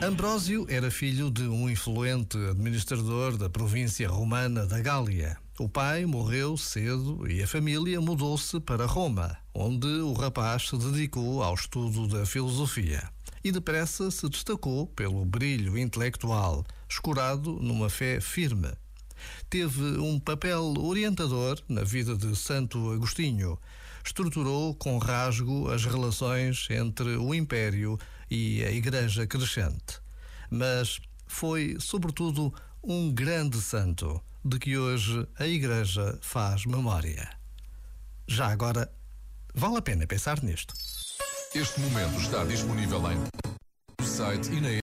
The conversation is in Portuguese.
Ambrósio era filho de um influente administrador da província romana da Gália. O pai morreu cedo e a família mudou-se para Roma, onde o rapaz se dedicou ao estudo da filosofia. E depressa se destacou pelo brilho intelectual, escorado numa fé firme. Teve um papel orientador na vida de Santo Agostinho. Estruturou com rasgo as relações entre o Império e a Igreja crescente. Mas foi, sobretudo, um grande santo de que hoje a Igreja faz memória. Já agora, vale a pena pensar nisto. Este momento está disponível em site e na